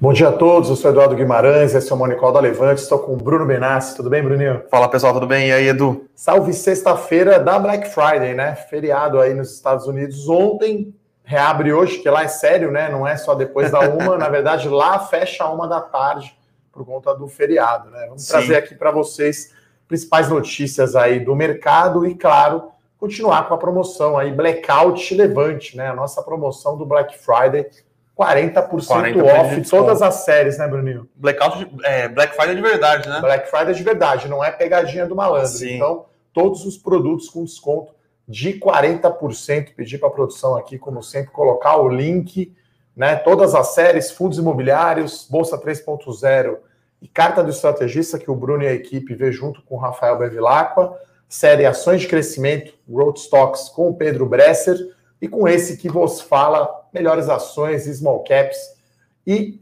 Bom dia a todos, eu sou Eduardo Guimarães, esse é o Monicol da Levante, estou com o Bruno Benassi, tudo bem, Bruninho? Fala pessoal, tudo bem? E aí, Edu? Salve sexta-feira da Black Friday, né? Feriado aí nos Estados Unidos ontem, reabre hoje, que lá é sério, né? Não é só depois da uma, na verdade lá fecha a uma da tarde por conta do feriado, né? Vamos Sim. trazer aqui para vocês principais notícias aí do mercado e, claro, continuar com a promoção aí, Blackout Levante, né? A nossa promoção do Black Friday 40%, 40 off de todas as séries, né, Bruninho? Blackout, é, Black Friday de verdade, né? Black Friday de verdade, não é pegadinha do malandro. Sim. Então, todos os produtos com desconto de 40%. Pedir para a produção aqui, como sempre, colocar o link, né? Todas as séries, fundos imobiliários, Bolsa 3.0 e Carta do Estrategista, que o Bruno e a equipe vê junto com o Rafael Bevilacqua. Série Ações de Crescimento, Growth Stocks com o Pedro Bresser e com esse que vos fala, melhores ações, small caps e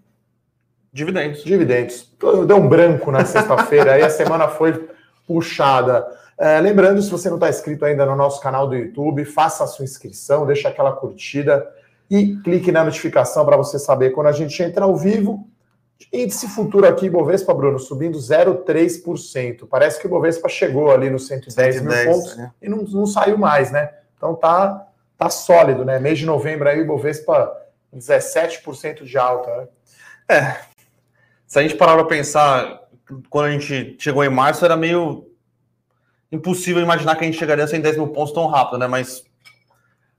dividendos. Dividendos. Deu um branco na sexta-feira, aí a semana foi puxada. É, lembrando, se você não está inscrito ainda no nosso canal do YouTube, faça a sua inscrição, deixa aquela curtida e clique na notificação para você saber quando a gente entra ao vivo. Índice futuro aqui, Bovespa, Bruno, subindo 0,3%. Parece que o Bovespa chegou ali nos 110, 110 mil pontos né? e não, não saiu mais, né? Então tá tá sólido, né? Mês de novembro aí, o Bovespa 17% de alta. Né? É. Se a gente parar para pensar, quando a gente chegou em março, era meio impossível imaginar que a gente chegaria a 110 mil pontos tão rápido, né? Mas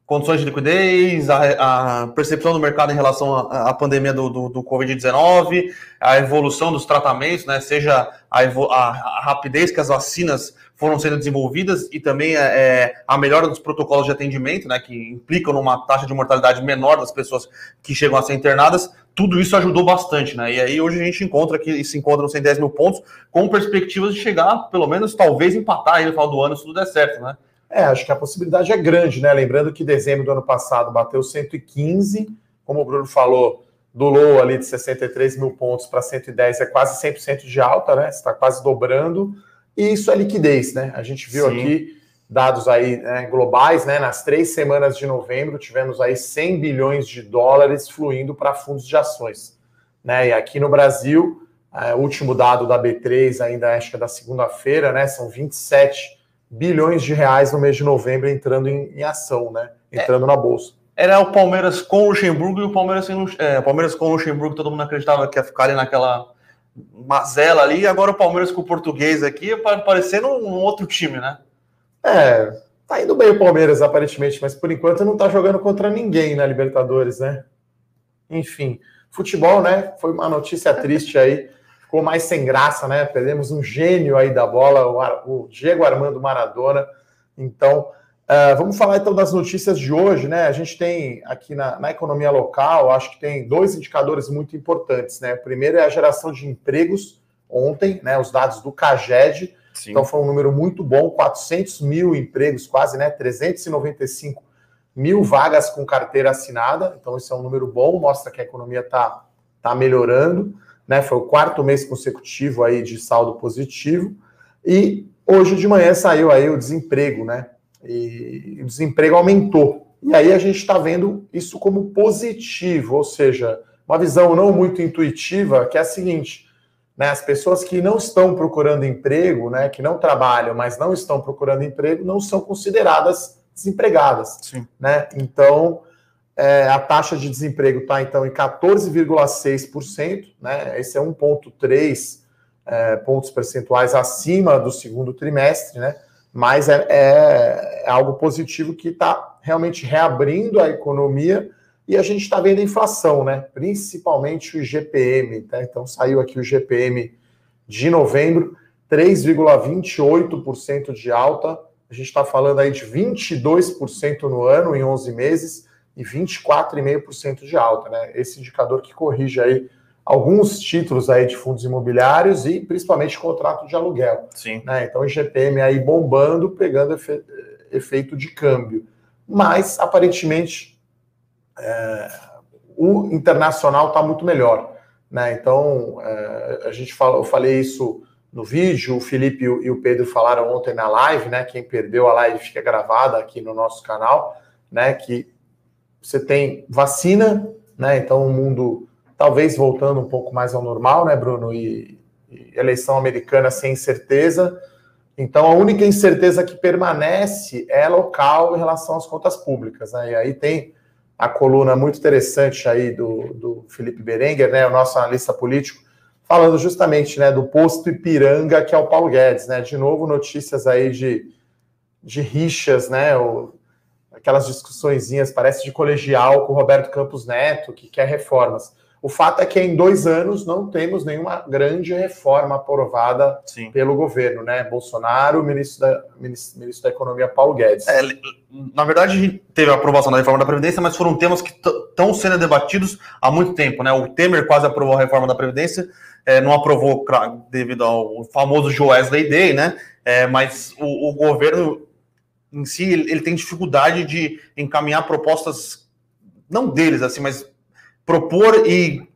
condições de liquidez, a, a percepção do mercado em relação à, pandemia do, do, do Covid-19, a evolução dos tratamentos, né? Seja a, a, a rapidez que as vacinas foram sendo desenvolvidas e também é, é, a melhora dos protocolos de atendimento, né, que implicam numa taxa de mortalidade menor das pessoas que chegam a ser internadas, tudo isso ajudou bastante, né? E aí hoje a gente encontra que se encontra nos 110 mil pontos com perspectivas de chegar, pelo menos, talvez empatar aí no final do ano, se tudo der certo, né? É, acho que a possibilidade é grande, né? Lembrando que dezembro do ano passado bateu 115, como o Bruno falou, do low ali de 63 mil pontos para 110 é quase 100% de alta, né? Está quase dobrando. E isso é liquidez, né? A gente viu Sim. aqui dados aí né, globais, né? Nas três semanas de novembro tivemos aí 100 bilhões de dólares fluindo para fundos de ações, né? E aqui no Brasil, é, o último dado da B3 ainda acho que é da segunda-feira, né? São 27 bilhões de reais no mês de novembro entrando em, em ação, né? Entrando é. na bolsa. Era o Palmeiras com o Luxemburgo e o Palmeiras sem é, Palmeiras com o Luxemburgo, todo mundo acreditava que ia ficar ali naquela mazela ali, e agora o Palmeiras com o português aqui, parecendo um outro time, né? É, tá indo bem o Palmeiras, aparentemente, mas por enquanto não tá jogando contra ninguém na Libertadores, né? Enfim, futebol, né? Foi uma notícia triste aí, ficou mais sem graça, né? Perdemos um gênio aí da bola, o Diego Armando Maradona. Então, Uh, vamos falar então das notícias de hoje, né? A gente tem aqui na, na, economia local, acho que tem dois indicadores muito importantes, né? O primeiro é a geração de empregos ontem, né? Os dados do CAGED, Sim. então foi um número muito bom, 400 mil empregos, quase, né? 395 mil vagas com carteira assinada, então isso é um número bom, mostra que a economia está tá melhorando, né? Foi o quarto mês consecutivo aí de saldo positivo e hoje de manhã saiu aí o desemprego, né? e o desemprego aumentou. E aí a gente está vendo isso como positivo, ou seja, uma visão não muito intuitiva, que é a seguinte: né, as pessoas que não estão procurando emprego, né, que não trabalham, mas não estão procurando emprego, não são consideradas desempregadas. Sim. Né? Então, é, a taxa de desemprego está então em 14,6%, né? Esse é 1,3 é, pontos percentuais acima do segundo trimestre, né? mas é, é, é algo positivo que está realmente reabrindo a economia e a gente está vendo a inflação, né? Principalmente o GPM, tá? Então saiu aqui o GPM de novembro, 3,28% de alta. A gente está falando aí de 22% no ano em 11 meses e 24,5% de alta, né? Esse indicador que corrige aí alguns títulos aí de fundos imobiliários e principalmente contrato de aluguel. Sim. Né? Então, o GPM aí bombando, pegando efe, efeito de câmbio. Mas, aparentemente, é, o internacional está muito melhor. Né? Então, é, a gente fala, eu falei isso no vídeo, o Felipe e o Pedro falaram ontem na live, né? Quem perdeu a live fica gravada aqui no nosso canal, né? Que você tem vacina, né? Então o mundo talvez voltando um pouco mais ao normal, né, Bruno? E, e eleição americana sem certeza. Então, a única incerteza que permanece é local em relação às contas públicas. Né? E aí tem a coluna muito interessante aí do, do Felipe Berenguer, né, o nosso analista político, falando justamente né, do posto Ipiranga, que é o Paulo Guedes. Né? De novo, notícias aí de, de rixas, né? O, aquelas discussõezinhas, parece de colegial com o Roberto Campos Neto, que quer reformas. O fato é que em dois anos não temos nenhuma grande reforma aprovada Sim. pelo governo, né? Bolsonaro, ministro da, ministro, ministro da Economia Paulo Guedes. É, na verdade, a gente teve a aprovação da reforma da Previdência, mas foram temas que estão sendo debatidos há muito tempo, né? O Temer quase aprovou a reforma da Previdência, é, não aprovou devido ao famoso Joesley Day, né? É, mas o, o, governo em si ele, ele tem dificuldade de encaminhar propostas, não deles, assim, mas propor e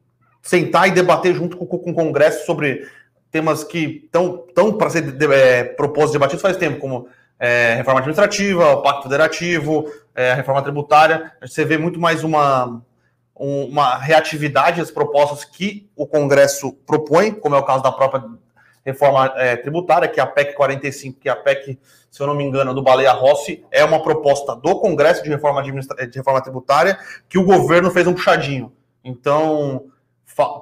sentar e debater junto com, com o Congresso sobre temas que estão tão para ser é, propostos e debatidos faz tempo, como é, reforma administrativa, o Pacto Federativo, é, reforma tributária. Você vê muito mais uma, uma reatividade às propostas que o Congresso propõe, como é o caso da própria reforma é, tributária, que é a PEC 45, que é a PEC, se eu não me engano, do Baleia Rossi, é uma proposta do Congresso de reforma, de reforma tributária que o governo fez um puxadinho. Então,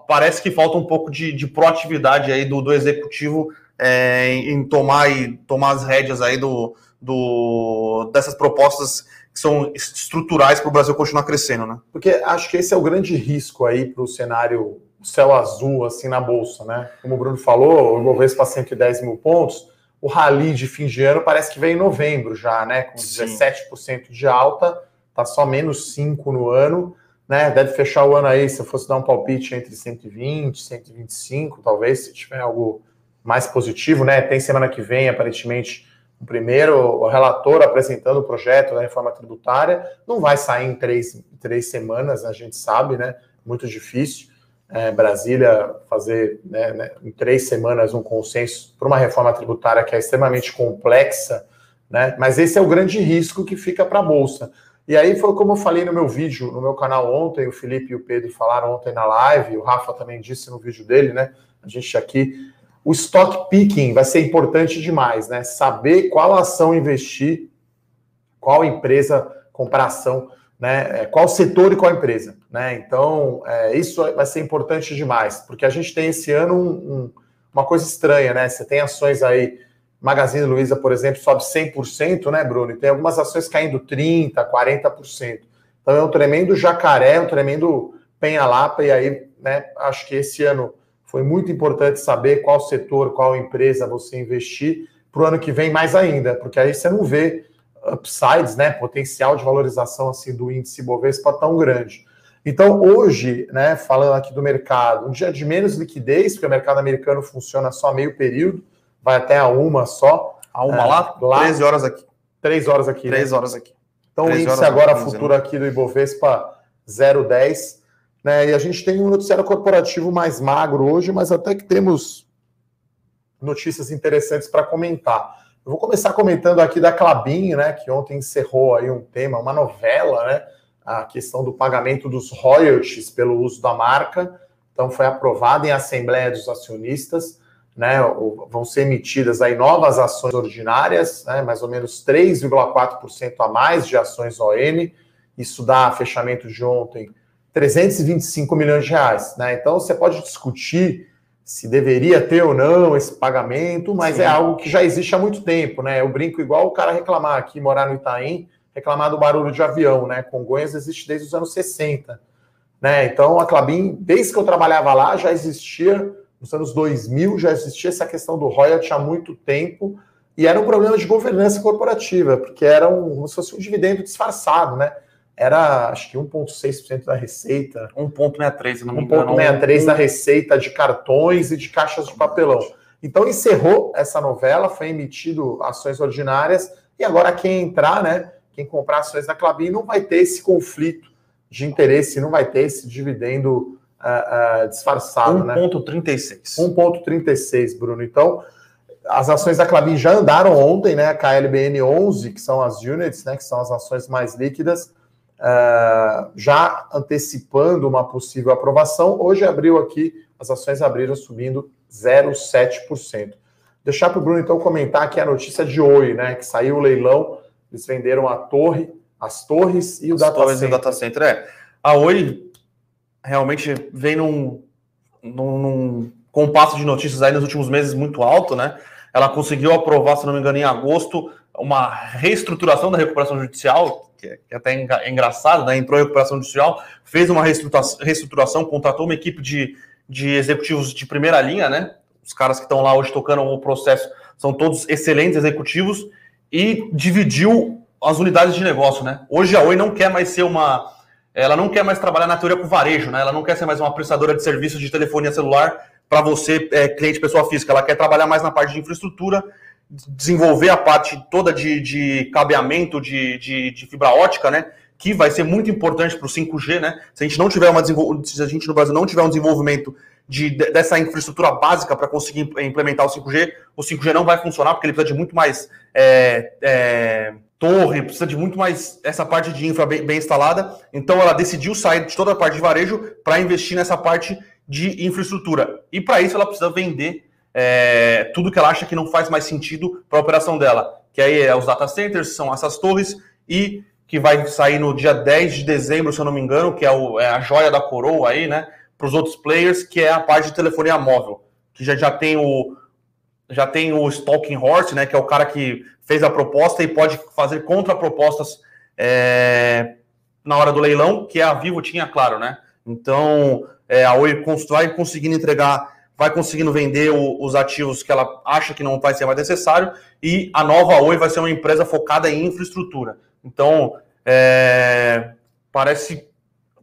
parece que falta um pouco de, de proatividade aí do, do executivo é, em, tomar e tomar as rédeas aí do, do dessas propostas que são estruturais para o Brasil continuar crescendo, né? Porque acho que esse é o grande risco aí para o cenário céu azul assim na bolsa, né? Como o Bruno falou, o Ibovespa 110 mil pontos, o rally de fim de ano parece que vem em novembro já, né? Com 17% Sim. de alta, tá só menos 5 no ano né? Deve fechar o ano aí, se eu fosse dar um palpite entre 120 e 125, talvez, se tiver algo mais positivo, né? Tem semana que vem, aparentemente, o primeiro o relator apresentando o projeto da reforma tributária. Não vai sair em três, três semanas, a gente sabe, né? Muito difícil. É, Brasília fazer né, né, em três semanas um consenso para uma reforma tributária que é extremamente complexa, né? Mas esse é o grande risco que fica para a Bolsa. E aí foi como eu falei no meu vídeo, no meu canal ontem, o Felipe e o Pedro falaram ontem na live, o Rafa também disse no vídeo dele, né? A gente aqui. O stock picking vai ser importante demais, né? Saber qual ação investir, qual empresa comprar ação, né? É, qual setor e qual empresa, né? Então, é, isso vai ser importante demais, porque a gente tem esse ano um, um, uma coisa estranha, né? Você tem ações aí Magazine Luiza, por exemplo, sobe 100%, né, Bruno? E tem algumas ações caindo 30%, 40%. Então é um tremendo jacaré, um tremendo penha-lapa, e aí, né, acho que esse ano foi muito importante saber qual setor, qual empresa você investir para o ano que vem mais ainda, porque aí você não vê upsides, né, potencial de valorização assim do índice Bovespa tão grande. Então, hoje, né, falando aqui do mercado, um dia de menos liquidez, porque o mercado americano funciona só meio período, vai até a uma só. A uma é, lá? lá? 13 horas aqui. Três horas aqui. Três né? horas aqui. Então o índice agora futuro aqui do Ibovespa 0,10. Né? E a gente tem um noticiário corporativo mais magro hoje, mas até que temos notícias interessantes para comentar. Eu vou começar comentando aqui da Clabin, né, que ontem encerrou aí um tema, uma novela, né, a questão do pagamento dos royalties pelo uso da marca. Então foi aprovada em assembleia dos acionistas né, vão ser emitidas aí novas ações ordinárias, né, mais ou menos 3,4% a mais de ações ON. Isso dá fechamento de ontem 325 milhões de reais. Né? Então você pode discutir se deveria ter ou não esse pagamento, mas Sim. é algo que já existe há muito tempo. Né? Eu brinco igual o cara reclamar aqui, morar no Itaim, reclamar do barulho de avião. Né? Congonhas existe desde os anos 60. Né? Então a Clabin, desde que eu trabalhava lá, já existia nos anos 2000 já existia essa questão do royalty há muito tempo e era um problema de governança corporativa, porque era um, como se fosse um dividendo disfarçado, né? Era, acho que 1,6% da receita. 1,63%, não me engano. 1,63% da receita de cartões e de caixas de papelão. Então encerrou essa novela, foi emitido ações ordinárias, e agora quem entrar, né? Quem comprar ações da Clabin não vai ter esse conflito de interesse, não vai ter esse dividendo uh, uh, disfarçado. 1,36. Né? 1,36, Bruno. Então, as ações da Clabin já andaram ontem, né? A KLBN 11, que são as units, né? Que são as ações mais líquidas, uh, já antecipando uma possível aprovação. Hoje abriu aqui, as ações abriram subindo 0,7%. Deixar para o Bruno então comentar aqui a notícia de Oi, né? Que saiu o leilão, eles venderam a torre, as torres e o as data torres center. E o data center. É. A Oi realmente vem num, num, num compasso de notícias aí nos últimos meses muito alto, né? Ela conseguiu aprovar, se não me engano, em agosto, uma reestruturação da recuperação judicial, que é, é até engraçado, né? Entrou em recuperação judicial, fez uma reestruturação, reestruturação contratou uma equipe de, de executivos de primeira linha, né? Os caras que estão lá hoje tocando o processo são todos excelentes executivos e dividiu as unidades de negócio, né? Hoje a Oi não quer mais ser uma. Ela não quer mais trabalhar na teoria com varejo, né? Ela não quer ser mais uma prestadora de serviços de telefonia celular para você, é, cliente pessoa física. Ela quer trabalhar mais na parte de infraestrutura, desenvolver a parte toda de, de cabeamento de, de, de fibra ótica, né? Que vai ser muito importante para o 5G, né? Se a gente não tiver uma se a gente no Brasil não tiver um desenvolvimento de, dessa infraestrutura básica para conseguir implementar o 5G, o 5G não vai funcionar porque ele precisa de muito mais é, é, torre, precisa de muito mais essa parte de infra bem, bem instalada. Então ela decidiu sair de toda a parte de varejo para investir nessa parte de infraestrutura. E para isso ela precisa vender é, tudo que ela acha que não faz mais sentido para a operação dela, que aí é os data centers, são essas torres, e que vai sair no dia 10 de dezembro, se eu não me engano, que é, o, é a joia da coroa aí, né? Para os outros players, que é a parte de telefonia móvel, que já, já tem o já tem o Stalking Horse, né? Que é o cara que fez a proposta e pode fazer contrapropostas é, na hora do leilão, que a Vivo tinha, claro, né? Então, é, a Oi vai conseguindo entregar, vai conseguindo vender o, os ativos que ela acha que não vai ser mais necessário, e a nova Oi vai ser uma empresa focada em infraestrutura. Então, é, parece.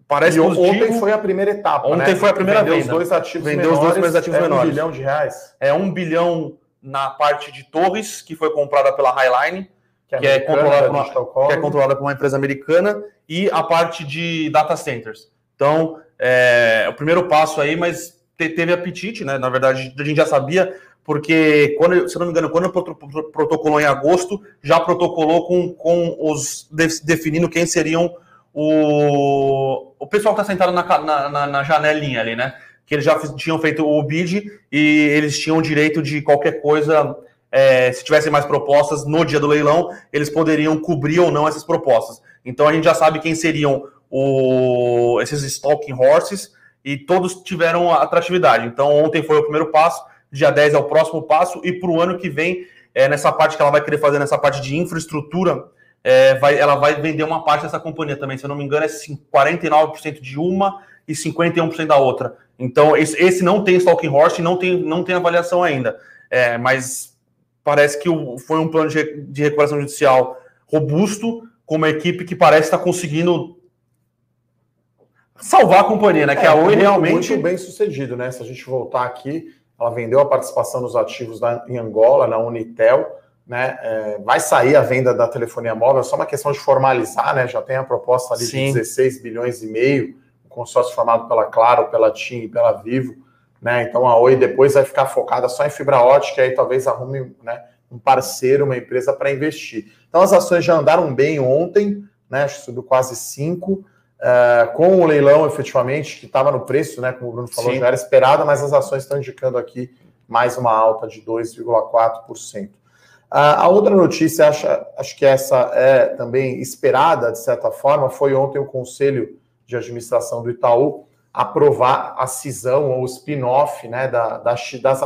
Parece e ontem foi a primeira etapa. Ontem né? foi a primeira Vendeu vez. os dois ativos Vendeu os menores, dois primeiros ativos é menores. Um bilhão de reais. É um bilhão na parte de torres, que foi comprada pela Highline, Que, que é, controlada por Digital uma, que é controlada por uma empresa americana, e a parte de data centers. Então, é o primeiro passo aí, mas teve apetite, né? Na verdade, a gente já sabia, porque, quando, se não me engano, quando proto- protocolou em agosto, já protocolou com, com os de- definindo quem seriam o, o pessoal que está sentado na, na, na, janelinha ali, né? Que eles já tinham feito o bid e eles tinham direito de qualquer coisa. é, se tivessem mais propostas no dia do leilão, eles poderiam cobrir ou não essas propostas. Então a gente já sabe quem seriam o, esses stalking horses e todos tiveram atratividade. Então ontem foi o primeiro passo, dia 10 é o próximo passo, e para o ano que vem, é, nessa parte que ela vai querer fazer, nessa parte de infraestrutura, é, vai, ela vai vender uma parte dessa companhia também. Se eu não me engano, é cin- 49% de uma e 51% da outra. Então, esse, esse não tem stalking horse não tem, não tem avaliação ainda. É, mas parece que o- foi um plano de, de recuperação judicial robusto, com uma equipe que parece estar conseguindo salvar a companhia, né? Que É, a Oi muito- realmente. Muito bem sucedido, né? Se a gente voltar aqui, ela vendeu a participação nos ativos da, em Angola, na Unitel, né? É, vai sair a venda da telefonia móvel, é só uma questão de formalizar, né? Já tem a proposta ali Sim. de 16 bilhões e meio, um consórcio formado pela Claro, pela TIM e pela Vivo, né? Então a Oi depois vai ficar focada só em fibra ótica e aí talvez arrume né, um parceiro, uma empresa para investir. Então as ações já andaram bem ontem, né? Acho que subiu quase 5. É, com o leilão, efetivamente, que estava no preço, né? Como o Bruno falou, Sim. já era esperada, mas as ações estão indicando aqui mais uma alta de 2,4%. Ah, a outra notícia, acho, acho que essa é também esperada, de certa forma, foi ontem o Conselho de Administração do Itaú aprovar a cisão ou o spin-off né, da, da,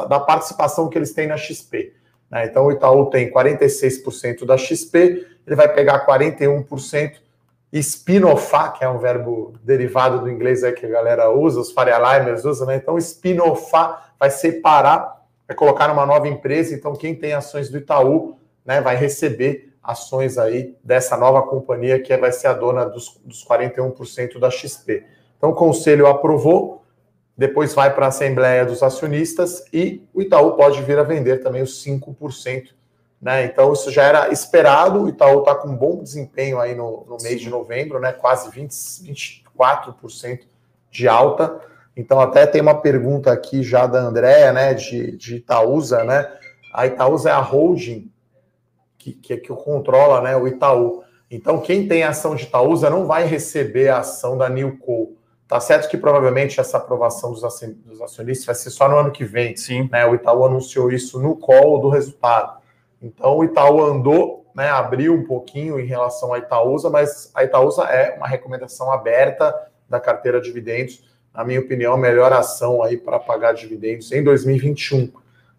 da participação que eles têm na XP. né? Então, o Itaú tem 46% da XP, ele vai pegar 41%, spin-offar, que é um verbo derivado do inglês aí que a galera usa, os Faria Limers usam, né? Então, spin-offar vai separar, vai colocar numa nova empresa. Então, quem tem ações do Itaú né, vai receber ações aí dessa nova companhia que vai ser a dona dos, dos 41% da XP. Então, o conselho aprovou, depois vai para a Assembleia dos Acionistas e o Itaú pode vir a vender também os 5%. Né? Então, isso já era esperado. O Itaú está com um bom desempenho aí no, no mês de novembro, né? quase 20, 24% de alta. Então, até tem uma pergunta aqui já da Andréa, né, de, de Itaúsa, né? A Itaúsa é a holding que, que, que controla né, o Itaú. Então, quem tem ação de Itaúsa não vai receber a ação da Newco. Tá certo que provavelmente essa aprovação dos acionistas vai ser só no ano que vem. Sim. Né? O Itaú anunciou isso no call do resultado. Então, o Itaú andou, né, abriu um pouquinho em relação à Itaúsa, mas a Itaúsa é uma recomendação aberta da carteira de dividendos. Na minha opinião, a melhor ação aí para pagar dividendos em 2021.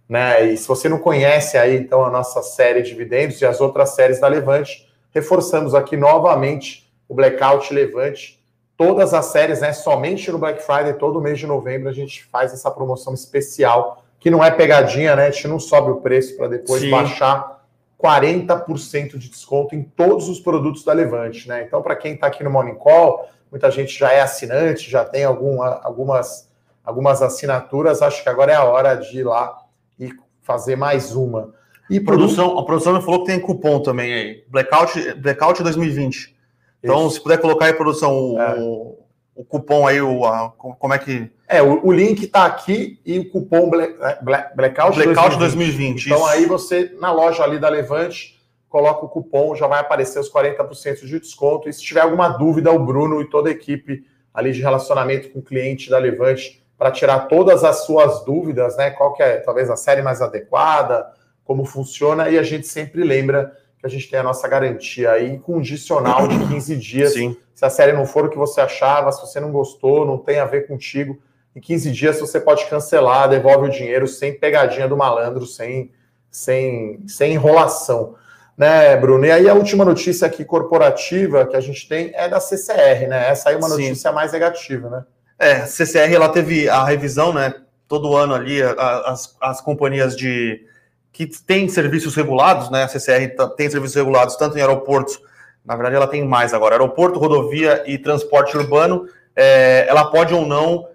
Né? E se você não conhece aí, então, a nossa série de dividendos e as outras séries da Levante, reforçamos aqui novamente o Blackout Levante todas as séries, né? Somente no Black Friday, todo mês de novembro, a gente faz essa promoção especial, que não é pegadinha, né? A gente não sobe o preço para depois Sim. baixar 40% de desconto em todos os produtos da Levante, né? Então, para quem está aqui no Morning Call, muita gente já é assinante, já tem alguma, algumas, algumas assinaturas, acho que agora é a hora de ir lá e fazer mais uma. E produção, a produção me falou que tem cupom também aí. Blackout, Blackout 2020. Então, Isso. se puder colocar aí, produção, o, é. o, o cupom aí, o, a, como é que. É, o, o link está aqui e o cupom Black, é, Black, Blackout, Blackout 2020. 2020 então, isso. aí você, na loja ali da Levante, coloca o cupom, já vai aparecer os 40% de desconto. E se tiver alguma dúvida, o Bruno e toda a equipe ali de relacionamento com o cliente da Levante para tirar todas as suas dúvidas, né? Qual que é talvez a série mais adequada, como funciona, e a gente sempre lembra que a gente tem a nossa garantia aí incondicional de 15 dias. Sim. Se a série não for o que você achava, se você não gostou, não tem a ver contigo, em 15 dias você pode cancelar, devolve o dinheiro sem pegadinha do malandro, sem, sem, sem enrolação. Né, Bruno? E aí a última notícia aqui corporativa que a gente tem é da CCR, né? Essa aí é uma notícia Sim. mais negativa, né? É, a CCR ela teve a revisão, né? Todo ano ali, as, as companhias de que tem serviços regulados, né? A CCR tá, tem serviços regulados tanto em aeroportos, na verdade ela tem mais agora, aeroporto, rodovia e transporte urbano, é, ela pode ou não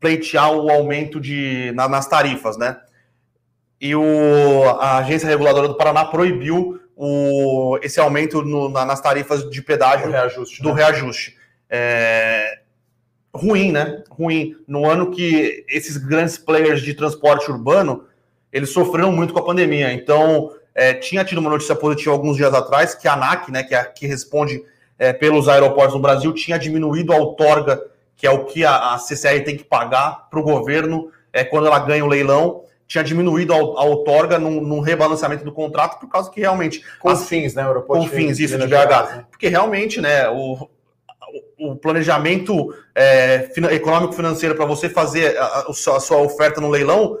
pleitear o aumento de, na, nas tarifas, né? E o, a agência reguladora do Paraná proibiu o, esse aumento no, na, nas tarifas de pedágio do reajuste. Do né? reajuste. É, ruim, né? Ruim. No ano que esses grandes players de transporte urbano eles sofreram muito com a pandemia. Então, é, tinha tido uma notícia positiva alguns dias atrás que a ANAC, né, que, é, que responde é, pelos aeroportos no Brasil, tinha diminuído a outorga, que é o que a, a CCR tem que pagar para o governo é, quando ela ganha o leilão, tinha diminuído a, a outorga num, num, rebalanceamento do contrato, por causa que realmente. Com as, fins, né? Aeroporto com fins, isso, de BH. Né? Porque realmente, né, o, o planejamento é, econômico financeiro para você fazer a, a, sua oferta no leilão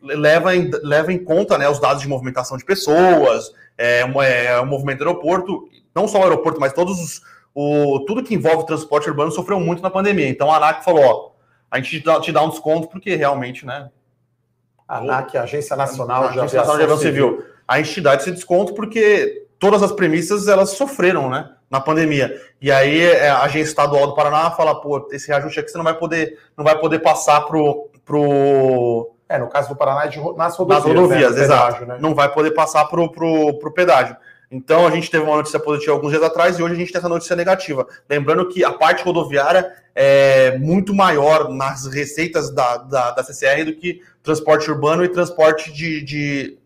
leva em, leva em conta né, os dados de movimentação de pessoas, é, é, o movimento do aeroporto, não só o aeroporto, mas todos os, o, tudo que envolve transporte urbano sofreu muito na pandemia. Então a ANAC falou: ó, a gente te dá, te dá um desconto porque realmente, né? A ANAC, a Agência Nacional, a de, Agência Nacional de Aviação Civil. Civil, a gente te dá esse desconto porque todas as premissas elas sofreram, né? Na pandemia. E aí é, a agência estadual do Paraná fala, pô, esse reajuste aqui você não vai poder, não vai poder passar pro, pro é, no caso do Paraná, de, nas rodovias. Nas rodovias, né? exato. Pedágio, né? Não vai poder passar para o pedágio. Então, a gente teve uma notícia positiva alguns dias atrás e hoje a gente tem essa notícia negativa. Lembrando que a parte rodoviária é muito maior nas receitas da, da, da CCR do que transporte urbano e transporte de. de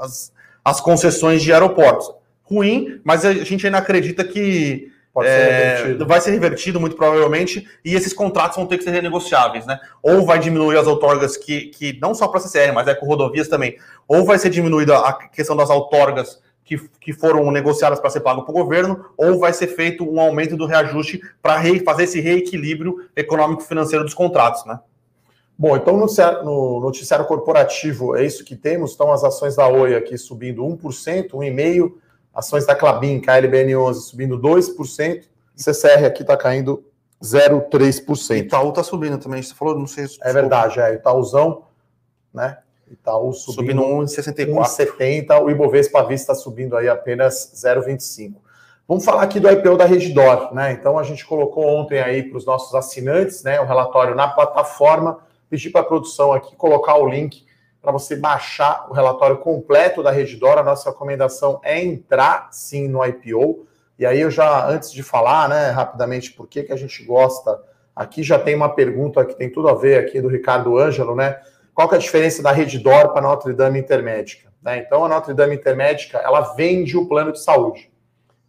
as, as concessões de aeroportos. Ruim, mas a gente ainda acredita que Pode ser é, vai ser revertido muito provavelmente, e esses contratos vão ter que ser renegociáveis, né? Ou vai diminuir as outorgas que, que não só para a CCR, mas é com rodovias também, ou vai ser diminuída a questão das outorgas que, que foram negociadas para ser pago para o governo, ou vai ser feito um aumento do reajuste para fazer esse reequilíbrio econômico-financeiro dos contratos, né? Bom, então no noticiário, no noticiário corporativo é isso que temos. Estão as ações da Oi aqui subindo 1%, 1,5%. Ações da Clabin, KLBN11 subindo 2%, CCR aqui está caindo 0,3%. Itaú está subindo também, você falou, não sei se... É verdade, é, Itaúzão, né? Itaú subindo, subindo 1,70, o Ibovespa Vista subindo aí apenas 0,25. Vamos falar aqui do IPO da Redditor, né? Então a gente colocou ontem aí para os nossos assinantes, né, o relatório na plataforma, pedi para a produção aqui colocar o link para você baixar o relatório completo da Redditor. A nossa recomendação é entrar sim no IPO. E aí eu já, antes de falar, né, rapidamente, por que, que a gente gosta, aqui já tem uma pergunta que tem tudo a ver aqui do Ricardo Ângelo, né? Qual que é a diferença da Redditor para a Notre Dame Intermédica? Né? Então, a Notre Dame Intermédica, ela vende o plano de saúde.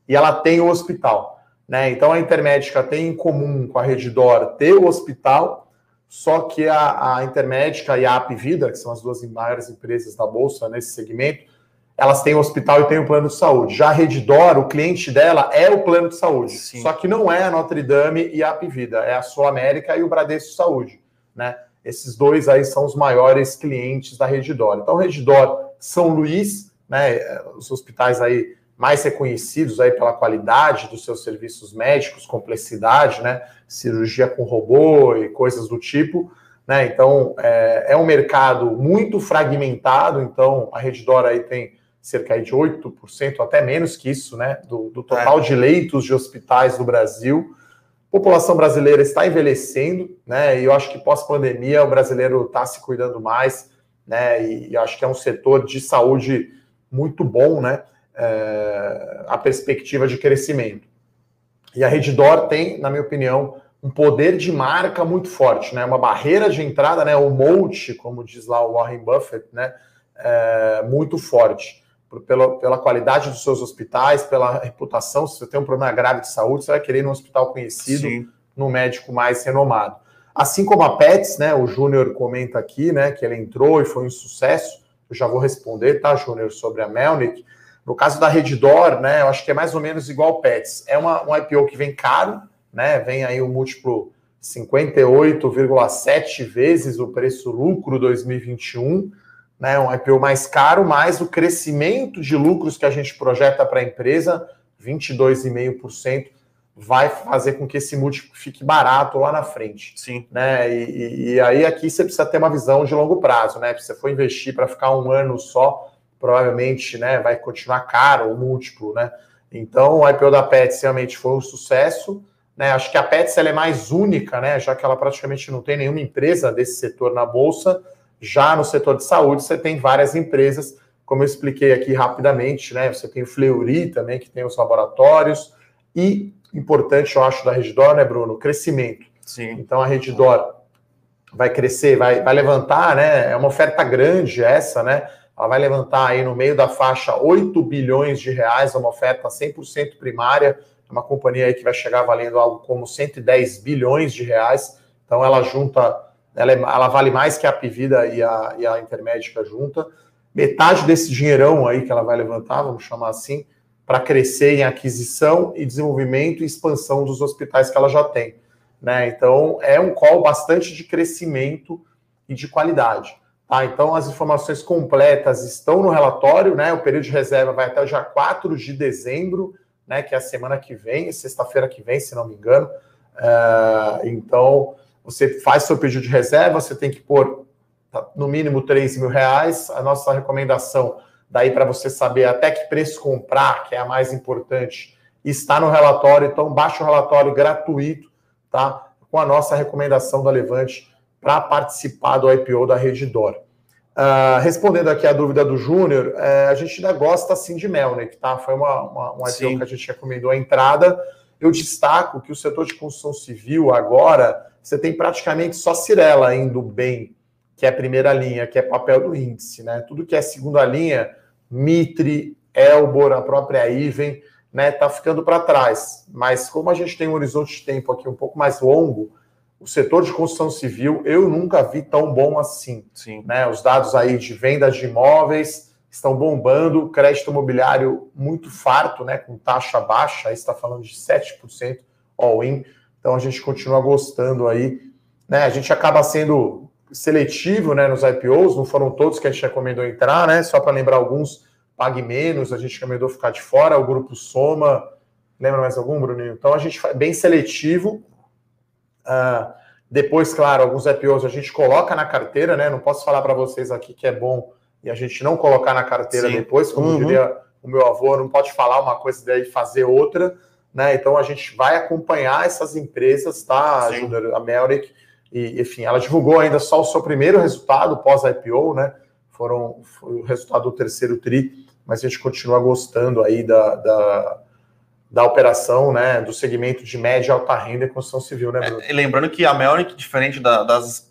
e ela tem o hospital. Né? Então a Intermédica tem em comum com a Redditor ter o hospital, só que a, a Intermédica e a Apvida, que são as duas maiores empresas da Bolsa nesse segmento, elas têm o hospital e têm o plano de saúde. Já a Redditor, o cliente dela é o plano de saúde. Sim. Só que não é a Notre Dame e a Apvida, é a Sul América e o Bradesco Saúde. Né? Esses dois aí são os maiores clientes da Redditor. Então, Redditor, São Luís, né, os hospitais aí mais reconhecidos aí pela qualidade dos seus serviços médicos, complexidade, né, cirurgia com robô e coisas do tipo, né, então é, é um mercado muito fragmentado, então a Redditor aí tem cerca de 8%, até menos que isso, né, do, do total é. de leitos de hospitais do Brasil. População brasileira está envelhecendo, né, e eu acho que pós-pandemia o brasileiro está se cuidando mais, né, e, e acho que é um setor de saúde muito bom, né, é, a perspectiva de crescimento. E a Redditor tem, na minha opinião, um poder de marca muito forte, né, uma barreira de entrada, né, o moat, como diz lá o Warren Buffett, né, é, muito forte pela, pela qualidade dos seus hospitais, pela reputação. Se você tem um problema grave de saúde, você vai querer ir num hospital conhecido, Sim. num médico mais renomado. Assim como a Pets, né? O Júnior comenta aqui, né? Que ele entrou e foi um sucesso. Eu já vou responder, tá, Júnior, sobre a Melnick. No caso da Redditor, né? Eu acho que é mais ou menos igual Pets. É uma, um IPO que vem caro, né? Vem aí o um múltiplo 58,7 vezes o preço lucro 2021 né, um IPO mais caro, mas o crescimento de lucros que a gente projeta para a empresa, 22,5%, vai fazer com que esse múltiplo fique barato lá na frente. Sim. Né? E, e aí aqui você precisa ter uma visão de longo prazo, né? Se você for investir para ficar um ano só, provavelmente né, vai continuar caro o múltiplo, né? Então o IPO da Pets realmente foi um sucesso. Né? Acho que a Pets ela é mais única, né? Já que ela praticamente não tem nenhuma empresa desse setor na bolsa já no setor de saúde, você tem várias empresas, como eu expliquei aqui rapidamente, né? Você tem o Fleury também, que tem os laboratórios, e importante, eu acho, da Redditor, né, Bruno? Crescimento. Sim. Então a Redditor vai crescer, vai, vai levantar, né? É uma oferta grande essa, né? Ela vai levantar aí no meio da faixa 8 bilhões de reais, uma oferta 100% primária, é uma companhia aí que vai chegar valendo algo como 110 bilhões de reais. Então ela junta ela, é, ela vale mais que a Pivida e a, e a Intermédica junta. Metade desse dinheirão aí que ela vai levantar, vamos chamar assim, para crescer em aquisição e desenvolvimento e expansão dos hospitais que ela já tem. Né? Então, é um call bastante de crescimento e de qualidade. Tá? Então, as informações completas estão no relatório, né? O período de reserva vai até o dia 4 de dezembro, né? Que é a semana que vem, sexta-feira que vem, se não me engano. Uh, então, você faz seu pedido de reserva, você tem que pôr tá, no mínimo 3 mil reais. A nossa recomendação, daí para você saber até que preço comprar, que é a mais importante, está no relatório. Então, baixa o relatório gratuito, tá? Com a nossa recomendação da Levante para participar do IPO da Redditor. Uh, respondendo aqui a dúvida do Júnior, uh, a gente ainda gosta sim de Melnick, tá? Foi uma, uma, um IPO sim. que a gente recomendou a entrada. Eu destaco que o setor de construção civil agora você tem praticamente só Cirela indo bem, que é a primeira linha, que é papel do índice, né? Tudo que é segunda linha, Mitre, Elbor, a própria Iven, né, tá ficando para trás. Mas como a gente tem um horizonte de tempo aqui um pouco mais longo, o setor de construção civil eu nunca vi tão bom assim. Sim. Né? Os dados aí de vendas de imóveis estão bombando, crédito imobiliário muito farto, né, com taxa baixa, aí está falando de 7% all-in. Então a gente continua gostando aí. Né? A gente acaba sendo seletivo né, nos IPOs, não foram todos que a gente recomendou entrar, né? Só para lembrar alguns, pague menos, a gente recomendou ficar de fora, o grupo Soma. Lembra mais algum, Bruninho? Então a gente é bem seletivo. Uh, depois, claro, alguns IPOs a gente coloca na carteira, né? Não posso falar para vocês aqui que é bom e a gente não colocar na carteira Sim. depois, como uhum. diria o meu avô, não pode falar uma coisa daí e fazer outra né? Então a gente vai acompanhar essas empresas, tá, Júnior? A Melrick, e enfim, ela divulgou ainda só o seu primeiro resultado pós-IPO, né? Foram foi o resultado do terceiro TRI, mas a gente continua gostando aí da, da, da operação, né? Do segmento de média e alta renda e construção civil, né, Bruno? É, lembrando que a Melrick, diferente da, das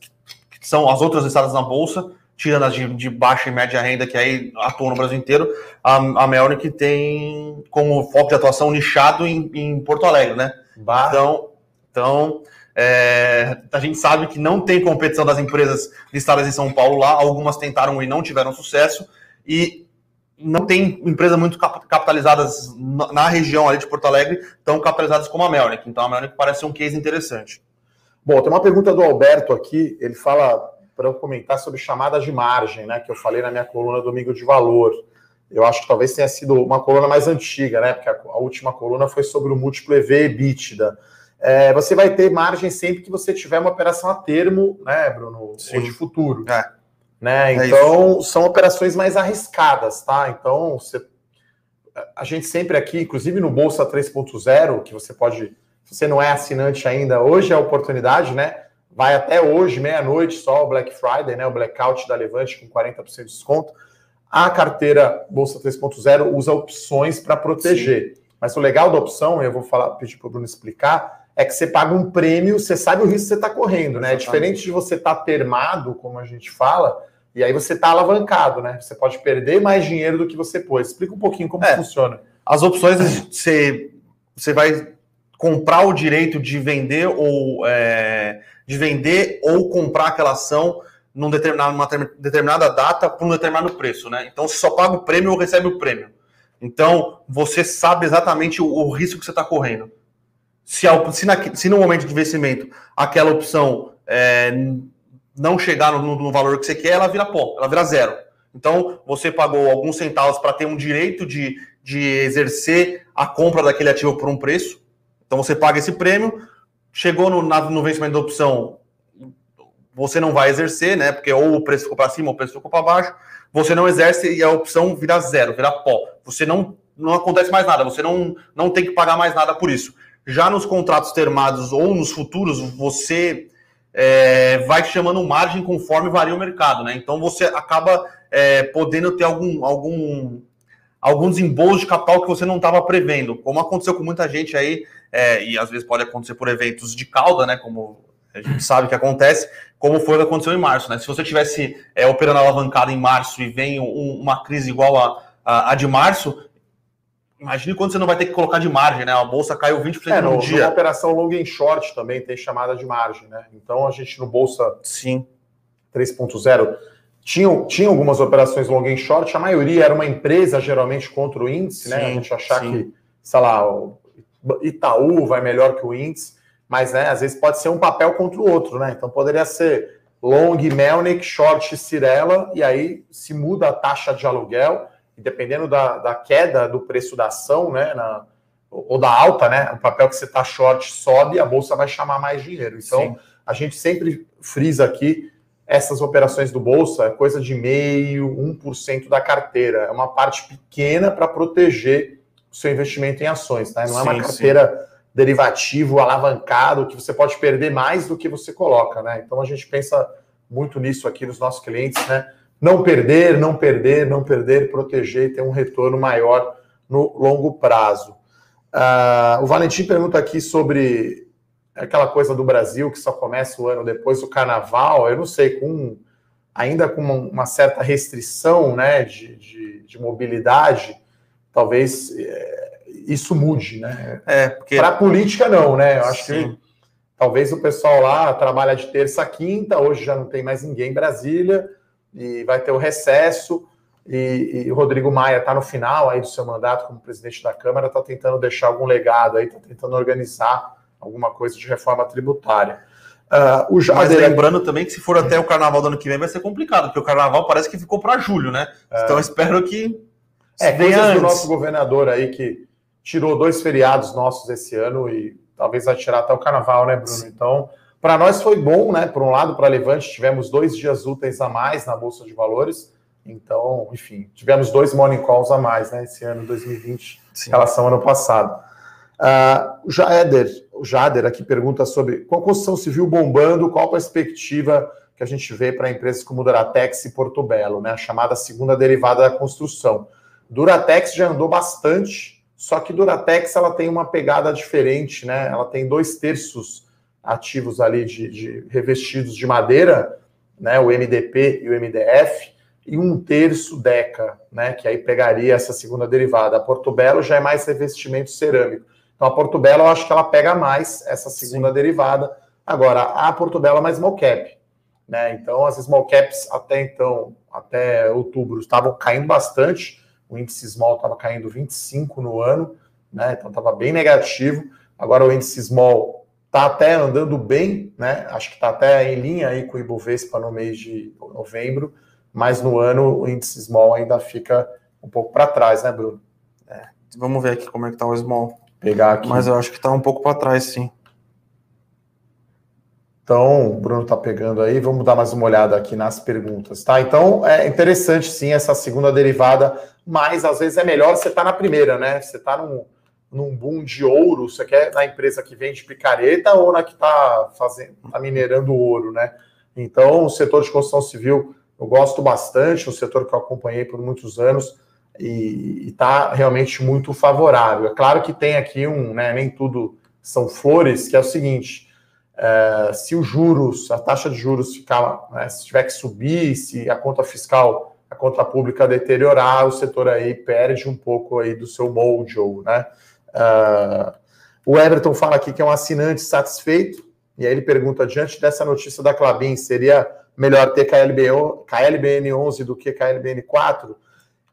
que são as outras listadas na Bolsa, tirando as de, de, baixa e média renda, que aí atuam no Brasil inteiro, a, a Melnick tem como foco de atuação nichado em, em Porto Alegre, né? Bah. Então, então é, a gente sabe que não tem competição das empresas listadas em São Paulo lá, algumas tentaram e não tiveram sucesso, e não tem empresas muito capitalizadas na, região ali de Porto Alegre, tão capitalizadas como a Melnick. Então a Melnick parece um case interessante. Bom, tem uma pergunta do Alberto aqui, ele fala para eu comentar sobre chamadas de margem, né? Que eu falei na minha coluna Domingo de Valor. Eu acho que talvez tenha sido uma coluna mais antiga, né? Porque a, última coluna foi sobre o múltiplo EV EBITDA. É, você vai ter margem sempre que você tiver uma operação a termo, né, Bruno? Sim. Ou de futuro. É. Né? É então, isso. são operações mais arriscadas, tá? Então, você, a gente sempre aqui, inclusive no Bolsa 3.0, que você pode, se você não é assinante ainda, hoje é a oportunidade, né? Vai até hoje, meia-noite, só o Black Friday, né? O blackout da Levante com 40% de desconto. A carteira Bolsa 3.0 usa opções para proteger. Sim. Mas o legal da opção, eu vou falar, pedir para o Bruno explicar, é que você paga um prêmio, você sabe o risco que você está correndo, né? É diferente de você estar tá termado, como a gente fala, e aí você está alavancado, né? Você pode perder mais dinheiro do que você pôs. Explica um pouquinho como é, funciona. As opções, você, você vai comprar o direito de vender ou é, de vender ou comprar aquela ação num determinado, numa determinada data por um determinado preço, né? Então você só paga o prêmio ou recebe o prêmio. Então você sabe exatamente o, o risco que você está correndo. Se, se, na, se, no momento de investimento aquela opção é, não chegar no, no, valor que você quer, ela vira pó, ela vira zero. Então você pagou alguns centavos para ter um direito de, de exercer a compra daquele ativo por um preço. Então você paga esse prêmio, chegou no, no vencimento da opção, você não vai exercer, né? Porque ou o preço ficou para cima ou o preço ficou para baixo. Você não exerce e a opção vira zero, vira pó. Você não, não acontece mais nada, você não, não tem que pagar mais nada por isso. Já nos contratos termados ou nos futuros, você é, vai chamando margem conforme varia o mercado, né? Então você acaba é, podendo ter algum, algum, algum desembolso de capital que você não estava prevendo, como aconteceu com muita gente aí é, e às vezes pode acontecer por eventos de cauda, né? Como a gente sabe que acontece, como foi o que aconteceu em março, né? Se você tivesse é, operando alavancado em março e vem um, uma crise igual a, a, a, de março, imagine quando você não vai ter que colocar de margem, né? A bolsa caiu 20% é, no, no dia. Na operação long em short também tem chamada de margem, né? Então a gente no bolsa Sim. 3.0 tinha, tinha algumas operações long em short, a maioria era uma empresa geralmente contra o índice, sim, né? A gente achar sim. que, sei lá, Itaú vai melhor que o índice, mas né, às vezes pode ser um papel contra o outro, né? Então poderia ser long Melnick, short Cirela, e aí se muda a taxa de aluguel, e dependendo da, da queda do preço da ação, né? Na, ou da alta, né? O papel que você está short sobe, a bolsa vai chamar mais dinheiro. Então, Sim. a gente sempre frisa aqui essas operações do bolsa é coisa de meio, 1% da carteira. É uma parte pequena para proteger seu investimento em ações, tá? Não sim, é uma carteira sim. derivativo alavancado que você pode perder mais do que você coloca, né? Então a gente pensa muito nisso aqui nos nossos clientes, né? Não perder, não perder, não perder, proteger e ter um retorno maior no longo prazo. Uh, o Valentim pergunta aqui sobre aquela coisa do Brasil que só começa o ano depois do carnaval. Eu não sei, com ainda com uma, uma certa restrição né, de, de, de mobilidade, talvez é, isso mude, né? É, porque... Para a política, não, né? Eu acho Sim. que talvez o pessoal lá trabalha de terça a quinta, hoje já não tem mais ninguém em Brasília, e vai ter o recesso, e, e o Rodrigo Maia está no final aí do seu mandato como presidente da Câmara, está tentando deixar algum legado aí, está tentando organizar alguma coisa de reforma tributária. Uh, o Jader... Mas lembrando também que se for até o carnaval do ano que vem vai ser complicado, porque o carnaval parece que ficou para julho, né? É. Então espero que é, coisas do nosso governador aí que tirou dois feriados nossos esse ano e talvez vai tirar até o carnaval, né, Bruno? Então, para nós foi bom, né? Por um lado, para Levante, tivemos dois dias úteis a mais na Bolsa de Valores. Então, enfim, tivemos dois morning calls a mais, né? Esse ano 2020, Sim. em relação ao ano passado. Uh, o Jader, o Jader aqui pergunta sobre com a construção civil bombando, qual a perspectiva que a gente vê para empresas como Duratex e Porto Belo, né? A chamada segunda derivada da construção. Duratex já andou bastante, só que Duratex ela tem uma pegada diferente, né? Ela tem dois terços ativos ali de, de revestidos de madeira né, o MDP e o MDF, e um terço DECA, né, que aí pegaria essa segunda derivada. A Porto Belo já é mais revestimento cerâmico. Então a Porto Belo eu acho que ela pega mais essa segunda Sim. derivada. Agora, a Porto Belo é mais small cap. Né? Então as small caps até então, até outubro, estavam caindo bastante. O índice small estava caindo 25 no ano, né? então estava bem negativo. Agora o índice small está até andando bem, né? acho que está até em linha aí com o Ibovespa no mês de novembro mas no ano o índice small ainda fica um pouco para trás, né, Bruno? É, vamos ver aqui como é que tá o small. Pegar aqui. Mas eu acho que está um pouco para trás, sim. Então, o Bruno está pegando aí, vamos dar mais uma olhada aqui nas perguntas, tá? Então, é interessante sim essa segunda derivada, mas às vezes é melhor você estar tá na primeira, né? Você está num, num boom de ouro, você quer na empresa que vende picareta ou na que está fazendo, tá minerando ouro, né? Então, o setor de construção civil eu gosto bastante, um setor que eu acompanhei por muitos anos e está realmente muito favorável. É claro que tem aqui um, né, nem tudo são flores, que é o seguinte: é, se os juros, a taxa de juros ficar, né, se tiver que subir, se a conta fiscal, a conta pública deteriorar, o setor aí perde um pouco aí do seu mojo, né? Uh, o Everton fala aqui que é um assinante satisfeito, e aí ele pergunta: diante dessa notícia da Clabin, seria melhor ter KLB, KLBN 11 do que KLBN 4,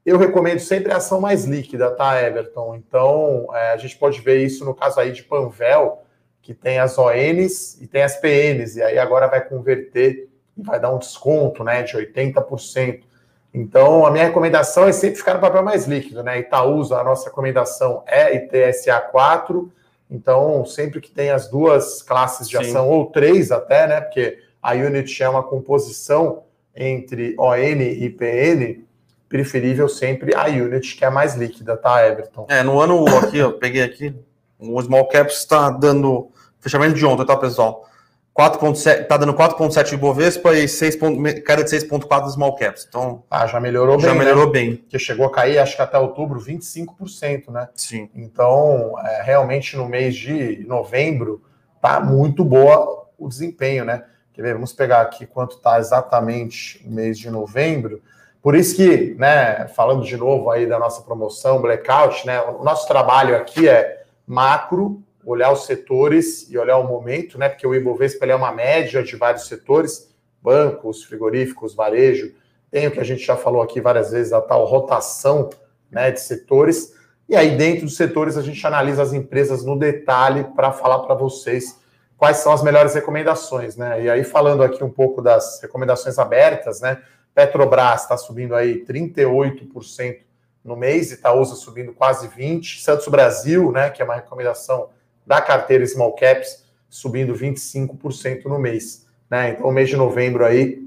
eu recomendo sempre a ação mais líquida, tá, Everton? Então, é, a gente pode ver isso no caso aí de Panvel, que tem as ONs e tem as PNs, e aí agora vai converter e vai dar um desconto, né, de 80%. Então, a minha recomendação é sempre ficar no papel mais líquido, né? Itaúsa, a nossa recomendação é ITSA 4, então, sempre que tem as duas classes de Sim. ação, ou três até, né? Porque a Unity é uma composição entre ON e PN, preferível sempre a Unity, que é mais líquida, tá, Everton? É, no ano aqui, eu peguei aqui, o Small Caps está dando, fechamento de ontem, tá, pessoal? 4.7, tá dando 4.7 de Bovespa e 6. queda de 6.4 Small Caps. Então, ah, já melhorou já bem. Já melhorou né? bem. Que chegou a cair, acho que até outubro, 25%, né? Sim. Então, é, realmente no mês de novembro tá muito boa o desempenho, né? Quer ver? Vamos pegar aqui quanto está exatamente o mês de novembro. Por isso que, né, falando de novo aí da nossa promoção, blackout, né, o nosso trabalho aqui é macro, olhar os setores e olhar o momento, né, porque o Ibovespa é uma média de vários setores, bancos, frigoríficos, varejo, tem o que a gente já falou aqui várias vezes, a tal rotação, né, de setores, e aí dentro dos setores a gente analisa as empresas no detalhe para falar para vocês quais são as melhores recomendações, né? E aí, falando aqui um pouco das recomendações abertas, né? Petrobras está subindo aí 38% no mês, Itaúsa subindo quase 20%, Santos Brasil, né, que é uma recomendação da carteira Small Caps, subindo 25% no mês. Né? Então, o mês de novembro aí,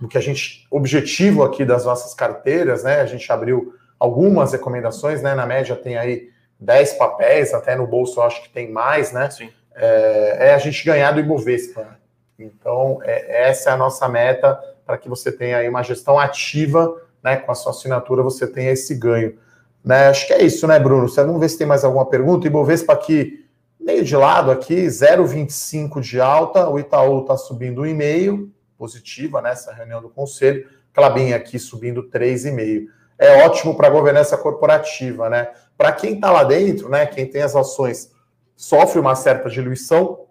o que a gente, objetivo aqui das nossas carteiras, né? A gente abriu algumas recomendações, né? Na média tem aí 10 papéis, até no bolso eu acho que tem mais, né? Sim é, é a gente ganhar do Ibovespa. Então, é, essa é a nossa meta para que você tenha aí uma gestão ativa, né? Com a sua assinatura você tenha esse ganho. Né? Acho que é isso, né, Bruno? Vamos ver se tem mais alguma pergunta. Ibovespa aqui, meio de lado aqui, 0,25 de alta. O Itaú está subindo 1,5, positiva nessa reunião do conselho. Clabin aqui subindo 3,5. É ótimo para a governança corporativa, né? Para quem está lá dentro, né? Quem tem as ações sofre uma certa diluição,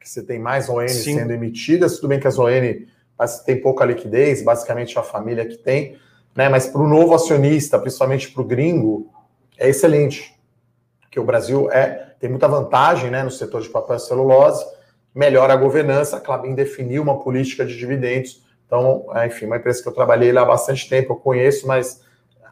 que você tem mais ON Sim. sendo emitidas, tudo bem que as ON tem pouca liquidez, basicamente a família que tem, né? Mas para o novo acionista, principalmente para o gringo, é excelente. Porque o Brasil é, tem muita vantagem né, no setor de papel e celulose, melhora a governança, a Clabin definiu uma política de dividendos. Então, é, enfim, uma empresa que eu trabalhei lá há bastante tempo, eu conheço, mas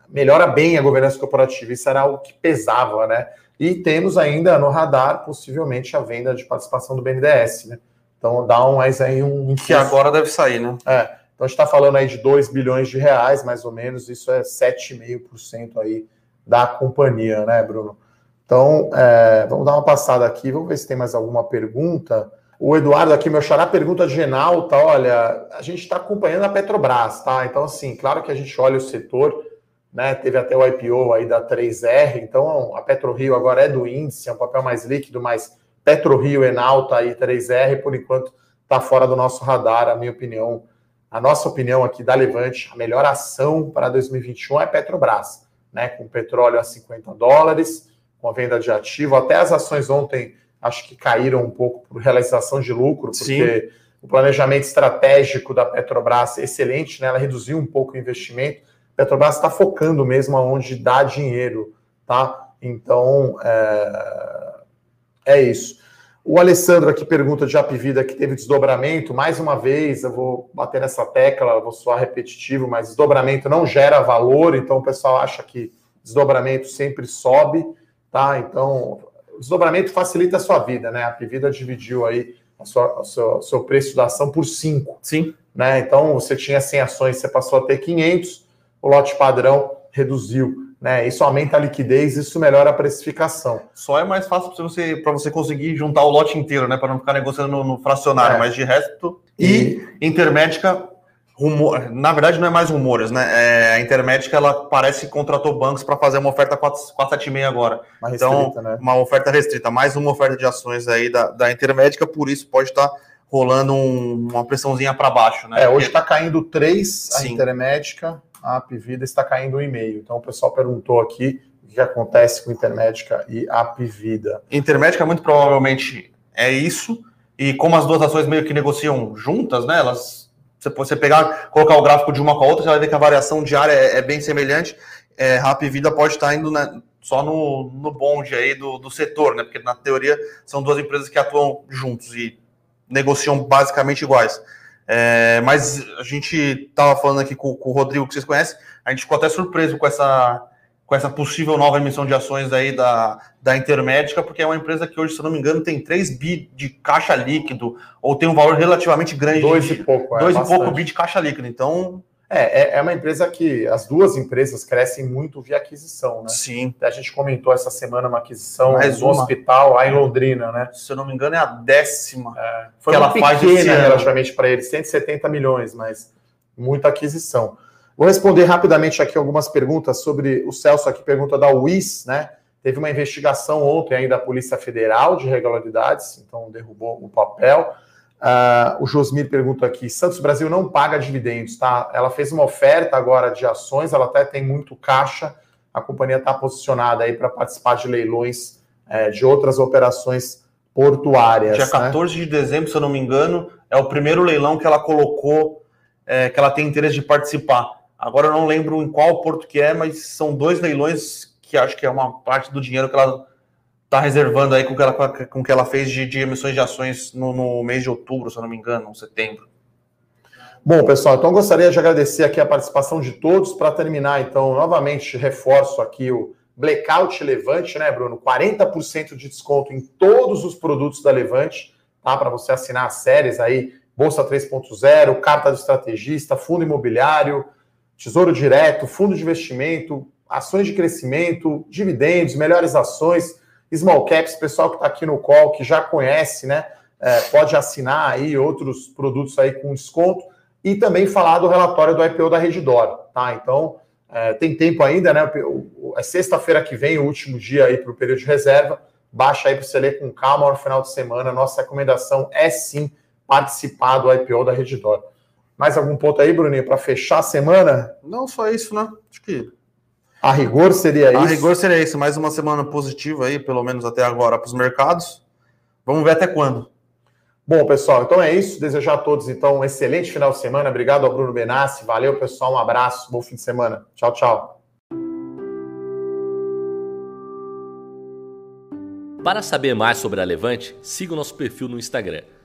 melhora bem a governança corporativa. Isso era o que pesava, né? E temos ainda no radar, possivelmente, a venda de participação do BNDES, né? Então dá um mais aí um. Que agora deve sair, né? É. Então a gente está falando aí de 2 bilhões de reais, mais ou menos, isso é 7,5% aí da companhia, né, Bruno? Então, é, vamos dar uma passada aqui, vamos ver se tem mais alguma pergunta. O Eduardo aqui, meu xará, pergunta de Genalta, olha, a gente está acompanhando a Petrobras, tá? Então, assim, claro que a gente olha o setor, né? Teve até o IPO aí da 3R, então a PetroRio agora é do índice, é um papel mais líquido, mas PetroRio, Enalta e 3R, por enquanto, está fora do nosso radar, a minha opinião. A nossa opinião aqui da Levante, a melhor ação para 2021 é Petrobras, né? Com petróleo a 50 dólares, com a venda de ativo. Até as ações ontem acho que caíram um pouco por realização de lucro, porque Sim. o planejamento estratégico da Petrobras é excelente, né? Ela reduziu um pouco o investimento. A Petrobras está focando mesmo aonde dá dinheiro, tá? Então é, é isso. O Alessandro aqui pergunta de Apivida que teve desdobramento. Mais uma vez, eu vou bater nessa tecla, vou soar repetitivo, mas desdobramento não gera valor, então o pessoal acha que desdobramento sempre sobe, tá? Então o desdobramento facilita a sua vida, né? A Pivida dividiu aí a sua, a sua, o seu preço da ação por 5. Sim. Né? Então, você tinha 100 ações, você passou a ter 500, o lote padrão reduziu. Né? Isso aumenta a liquidez, isso melhora a precificação. Só é mais fácil para você, você conseguir juntar o lote inteiro, né? Para não ficar negociando no, no fracionário, é. mas de resto. E, e Intermédica rumor, na verdade não é mais rumores, né? É, a Intermédica ela parece que contratou bancos para fazer uma oferta 476 agora. Uma então, restrita, então, né? uma oferta restrita, mais uma oferta de ações aí da, da Intermédica, por isso pode estar tá rolando um, uma pressãozinha para baixo, né? É, hoje está caindo 3 a Sim. Intermédica, a Apivida está caindo 1,5. Então o pessoal perguntou aqui o que acontece com Intermédica e Apivida. Intermédica muito provavelmente é isso, e como as duas ações meio que negociam juntas, né? Elas você, você pegar, colocar o gráfico de uma com a outra, você vai ver que a variação diária é, é bem semelhante. É, Rap Vida pode estar indo né, só no, no bonde aí do, do setor, né? Porque na teoria são duas empresas que atuam juntos e negociam basicamente iguais. É, mas a gente estava falando aqui com, com, o Rodrigo, que vocês conhecem, a gente ficou até surpreso com essa, com essa possível nova emissão de ações aí da, da Intermédica, porque é uma empresa que hoje, se não me engano, tem 3 bi de caixa líquido, ou tem um valor relativamente grande. Dois de, e pouco, é, Dois e pouco bi de caixa líquido. Então. É, é, é, uma empresa que as duas empresas crescem muito via aquisição, né? Sim. A gente comentou essa semana uma aquisição Mais um hospital lá em Londrina, né? Se eu não me engano, é a décima. É, foi que ela faz pequena relativamente para eles, 170 milhões, mas muita aquisição. Vou responder rapidamente aqui algumas perguntas sobre o Celso aqui pergunta da UIS, né? Teve uma investigação ontem aí da Polícia Federal de irregularidades, então derrubou o papel. Uh, o Josmir pergunta aqui: Santos Brasil não paga dividendos, tá? Ela fez uma oferta agora de ações, ela até tem muito caixa. A companhia está posicionada aí para participar de leilões é, de outras operações portuárias. Dia 14 né? de dezembro, se eu não me engano, é o primeiro leilão que ela colocou, é, que ela tem interesse de participar. Agora eu não lembro em qual porto que é, mas são dois leilões que acho que é uma parte do dinheiro que ela está reservando aí com que ela, com que ela fez de, de emissões de ações no, no, mês de outubro, se eu não me engano, setembro. Bom, pessoal, então gostaria de agradecer aqui a participação de todos. Para terminar, então, novamente reforço aqui o Blackout Levante, né, Bruno? 40% de desconto em todos os produtos da Levante, tá? Para você assinar as séries aí, Bolsa 3.0, Carta do Estrategista, Fundo Imobiliário, Tesouro Direto, Fundo de Investimento, ações de crescimento, dividendos, melhores ações, small caps, pessoal que está aqui no call, que já conhece, né? É, pode assinar aí outros produtos aí com desconto e também falar do relatório do IPO da Redditor, tá? Então, é, tem tempo ainda, né? É sexta-feira que vem, o último dia aí para o período de reserva. Baixa aí para você ler com calma no final de semana. Nossa recomendação é sim participar do IPO da Redditor. Mais algum ponto aí, Bruninho, para fechar a semana? Não, só isso, né? Acho que. A rigor seria isso? A rigor seria isso. Mais uma semana positiva aí, pelo menos até agora, para os mercados. Vamos ver até quando. Bom, pessoal, então é isso. Desejar a todos, então, um excelente final de semana. Obrigado ao Bruno Benassi. Valeu, pessoal. Um abraço. Bom fim de semana. Tchau, tchau. Para saber mais sobre a Levante, siga o nosso perfil no Instagram